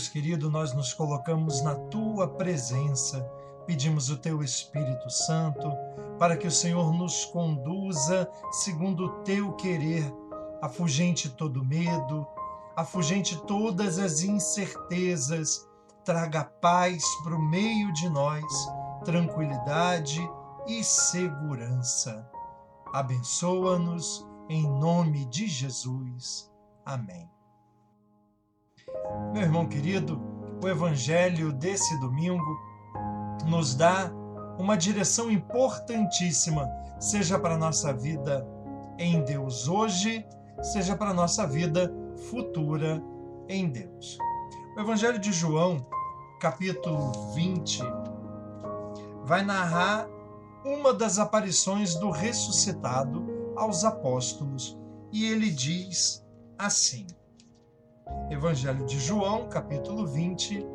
Deus querido, nós nos colocamos na tua presença, pedimos o teu Espírito Santo para que o Senhor nos conduza segundo o teu querer, afugente todo medo, afugente todas as incertezas, traga paz para o meio de nós, tranquilidade e segurança. Abençoa-nos em nome de Jesus. Amém. Meu irmão querido, o Evangelho desse domingo nos dá uma direção importantíssima, seja para a nossa vida em Deus hoje, seja para a nossa vida futura em Deus. O Evangelho de João, capítulo 20, vai narrar uma das aparições do ressuscitado aos apóstolos e ele diz assim: Evangelho de João, capítulo 20,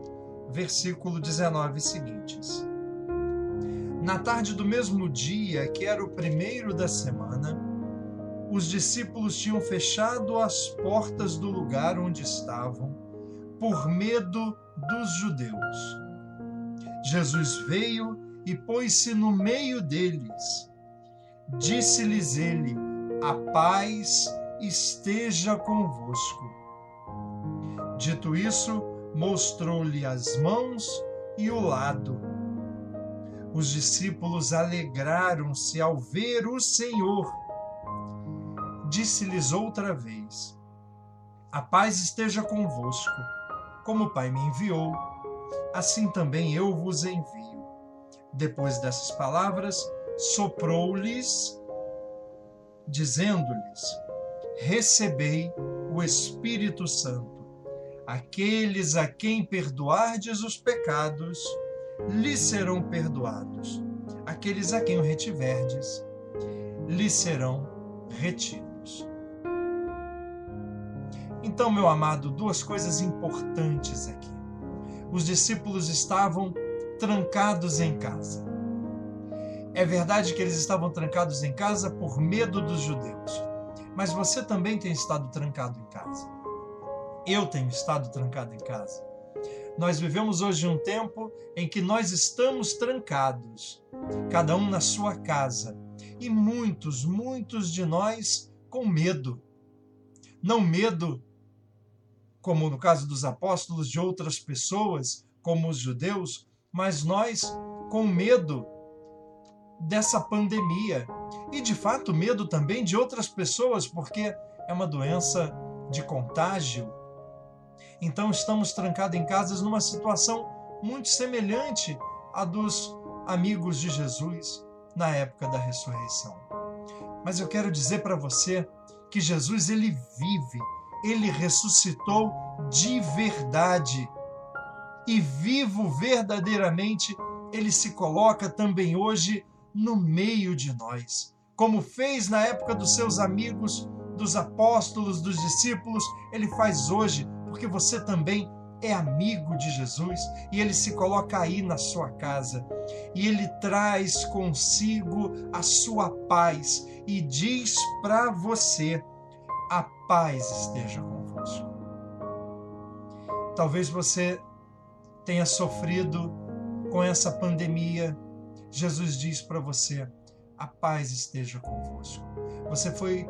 versículo 19 seguintes. Na tarde do mesmo dia, que era o primeiro da semana, os discípulos tinham fechado as portas do lugar onde estavam, por medo dos judeus. Jesus veio e pôs-se no meio deles Disse-lhes ele: A paz esteja convosco. Dito isso, mostrou-lhe as mãos e o lado. Os discípulos alegraram-se ao ver o Senhor. Disse-lhes outra vez: A paz esteja convosco. Como o Pai me enviou, assim também eu vos envio. Depois dessas palavras, soprou-lhes, dizendo-lhes: Recebei o Espírito Santo. Aqueles a quem perdoardes os pecados, lhes serão perdoados. Aqueles a quem o retiverdes, lhes serão retidos. Então, meu amado, duas coisas importantes aqui. Os discípulos estavam trancados em casa. É verdade que eles estavam trancados em casa por medo dos judeus. Mas você também tem estado trancado em casa. Eu tenho estado trancado em casa. Nós vivemos hoje um tempo em que nós estamos trancados, cada um na sua casa, e muitos, muitos de nós com medo. Não medo, como no caso dos apóstolos, de outras pessoas, como os judeus, mas nós com medo dessa pandemia. E de fato, medo também de outras pessoas, porque é uma doença de contágio. Então, estamos trancados em casas numa situação muito semelhante à dos amigos de Jesus na época da ressurreição. Mas eu quero dizer para você que Jesus ele vive, ele ressuscitou de verdade. E vivo verdadeiramente, ele se coloca também hoje no meio de nós. Como fez na época dos seus amigos, dos apóstolos, dos discípulos, ele faz hoje, porque você também é amigo de Jesus e ele se coloca aí na sua casa e ele traz consigo a sua paz e diz para você: a paz esteja convosco. Talvez você tenha sofrido com essa pandemia, Jesus diz para você: a paz esteja convosco. Você foi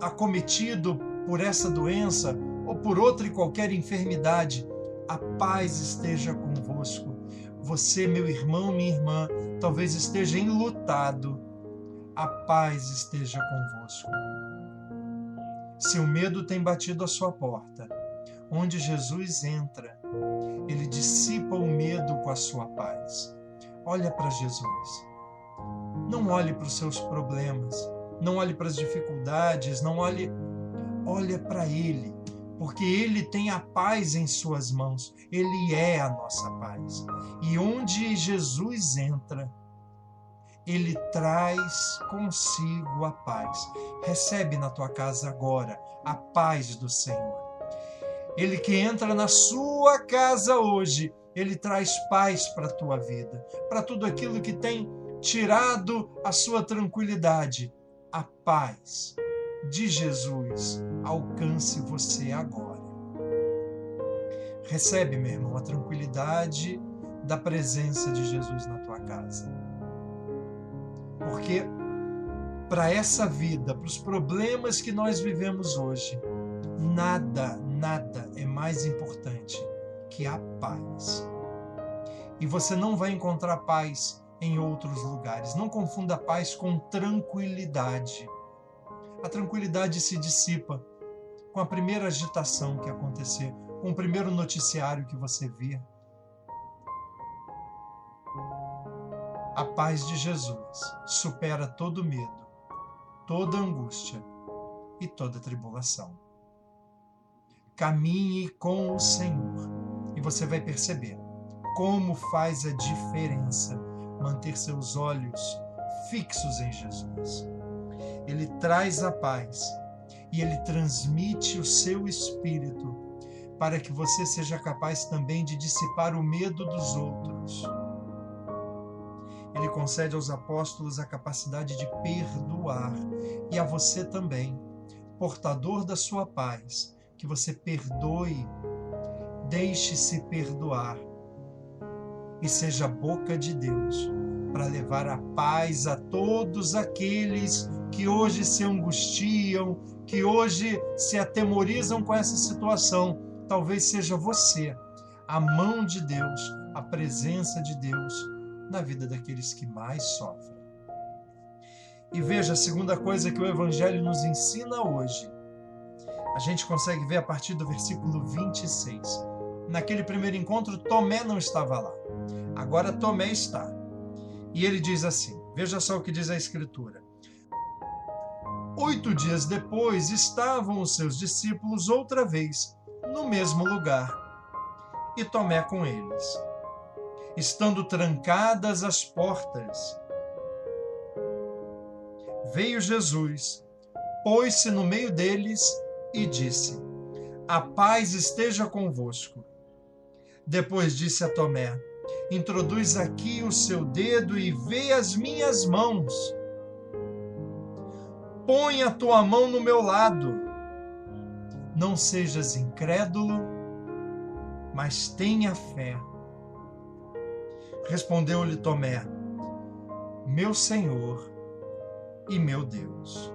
acometido por essa doença ou por outra e qualquer enfermidade, a paz esteja convosco. Você, meu irmão, minha irmã, talvez esteja enlutado, a paz esteja convosco. Se o medo tem batido a sua porta, onde Jesus entra, ele dissipa o medo com a sua paz. Olha para Jesus. Não olhe para os seus problemas, não olhe para as dificuldades, não olhe, olha para ele, porque ele tem a paz em suas mãos. Ele é a nossa paz. E onde Jesus entra, ele traz consigo a paz. Recebe na tua casa agora a paz do Senhor. Ele que entra na sua casa hoje, ele traz paz para a tua vida, para tudo aquilo que tem tirado a sua tranquilidade. a paz de Jesus alcance você agora. Recebe, meu irmão, a tranquilidade da presença de Jesus na tua casa. Porque para essa vida, para os problemas que nós vivemos hoje, nada, nada é mais importante que a paz. E você não vai encontrar paz em outros lugares. Não confunda paz com tranquilidade. A tranquilidade se dissipa com a primeira agitação que acontecer, com o primeiro noticiário que você vê. A paz de Jesus supera todo medo, toda angústia e toda tribulação. Caminhe com o Senhor e você vai perceber como faz a diferença manter seus olhos fixos em Jesus. Ele traz a paz e ele transmite o seu espírito para que você seja capaz também de dissipar o medo dos outros. Ele concede aos apóstolos a capacidade de perdoar e a você também, portador da sua paz, que você perdoe, deixe-se perdoar e seja boca de Deus para levar a paz a todos aqueles que hoje se angustiam, que hoje se atemorizam com essa situação. Talvez seja você, a mão de Deus, a presença de Deus na vida daqueles que mais sofrem. E veja a segunda coisa que o Evangelho nos ensina hoje. A gente consegue ver a partir do versículo 26. Naquele primeiro encontro, Tomé não estava lá. Agora Tomé está. E ele diz assim: veja só o que diz a Escritura. Oito dias depois estavam os seus discípulos outra vez no mesmo lugar, e Tomé com eles. Estando trancadas as portas, veio Jesus, pôs-se no meio deles e disse: A paz esteja convosco. Depois disse a Tomé: Introduz aqui o seu dedo e vê as minhas mãos. Põe a tua mão no meu lado. Não sejas incrédulo, mas tenha fé. Respondeu-lhe Tomé: Meu Senhor e meu Deus.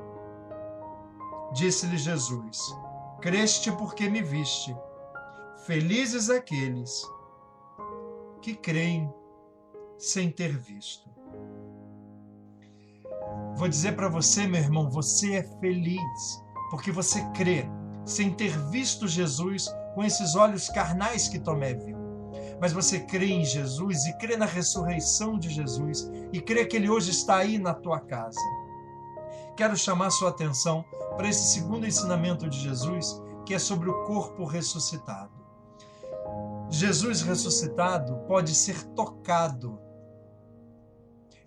Disse-lhe Jesus: Creste porque me viste. Felizes aqueles que creem sem ter visto. Vou dizer para você, meu irmão, você é feliz porque você crê sem ter visto Jesus com esses olhos carnais que Tomé viu. Mas você crê em Jesus e crê na ressurreição de Jesus e crê que ele hoje está aí na tua casa. Quero chamar sua atenção para esse segundo ensinamento de Jesus, que é sobre o corpo ressuscitado. Jesus ressuscitado pode ser tocado.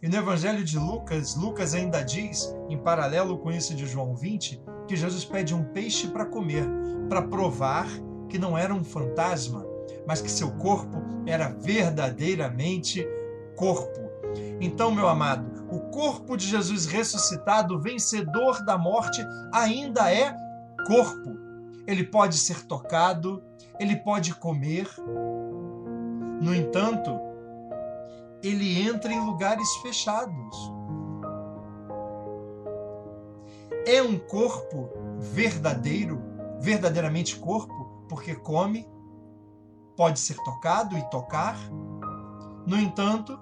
E no Evangelho de Lucas, Lucas ainda diz, em paralelo com isso de João 20, que Jesus pede um peixe para comer, para provar que não era um fantasma, mas que seu corpo era verdadeiramente corpo. Então, meu amado, o corpo de Jesus ressuscitado, vencedor da morte, ainda é corpo. Ele pode ser tocado, ele pode comer. No entanto, ele entra em lugares fechados. É um corpo verdadeiro, verdadeiramente corpo, porque come, pode ser tocado e tocar. No entanto,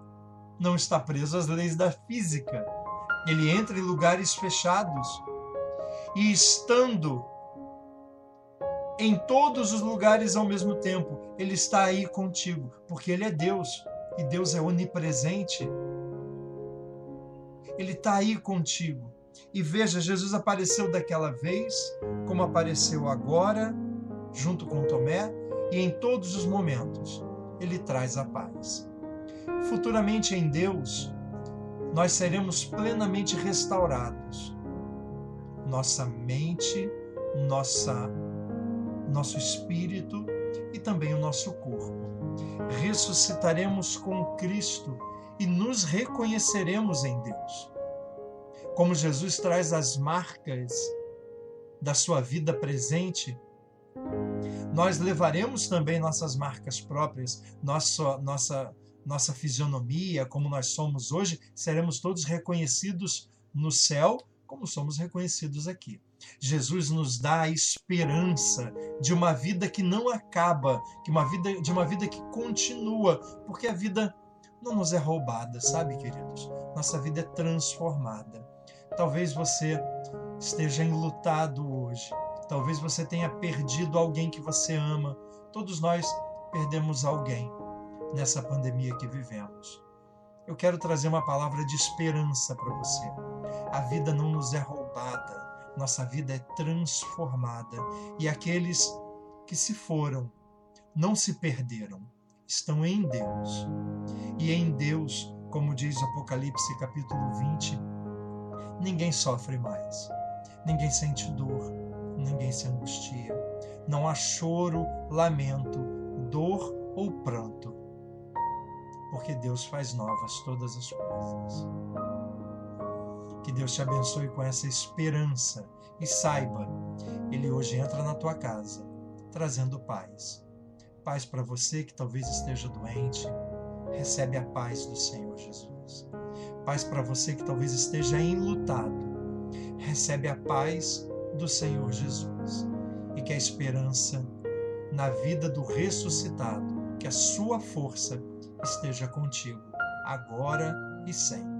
não está preso às leis da física. Ele entra em lugares fechados. E estando em todos os lugares ao mesmo tempo. Ele está aí contigo, porque Ele é Deus e Deus é onipresente. Ele está aí contigo. E veja, Jesus apareceu daquela vez, como apareceu agora, junto com Tomé, e em todos os momentos ele traz a paz. Futuramente em Deus, nós seremos plenamente restaurados. Nossa mente, nossa nosso espírito e também o nosso corpo. Ressuscitaremos com Cristo e nos reconheceremos em Deus. como Jesus traz as marcas da sua vida presente, nós levaremos também nossas marcas próprias, nossa, nossa, nossa fisionomia, como nós somos hoje, seremos todos reconhecidos no céu, como somos reconhecidos aqui. Jesus nos dá a esperança de uma vida que não acaba, que uma vida de uma vida que continua, porque a vida não nos é roubada, sabe, queridos? Nossa vida é transformada. Talvez você esteja enlutado hoje. Talvez você tenha perdido alguém que você ama. Todos nós perdemos alguém nessa pandemia que vivemos. Eu quero trazer uma palavra de esperança para você. A vida não nos é roubada nossa vida é transformada. E aqueles que se foram não se perderam, estão em Deus. E em Deus, como diz Apocalipse capítulo 20, ninguém sofre mais, ninguém sente dor, ninguém se angustia. Não há choro, lamento, dor ou pranto, porque Deus faz novas todas as coisas. Que Deus te abençoe com essa esperança e saiba, Ele hoje entra na tua casa trazendo paz. Paz para você que talvez esteja doente, recebe a paz do Senhor Jesus. Paz para você que talvez esteja enlutado, recebe a paz do Senhor Jesus. E que a esperança na vida do ressuscitado, que a sua força esteja contigo, agora e sempre.